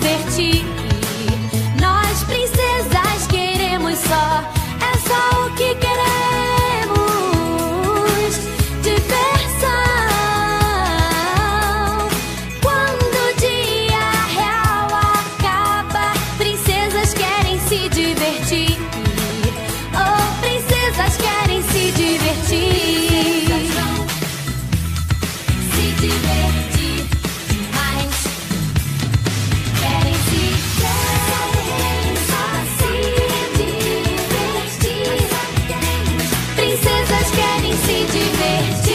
divertir. Nós, princesas, queremos só, é só o que queremos. Diversão. Quando o dia real acaba, princesas querem se divertir. se divertir.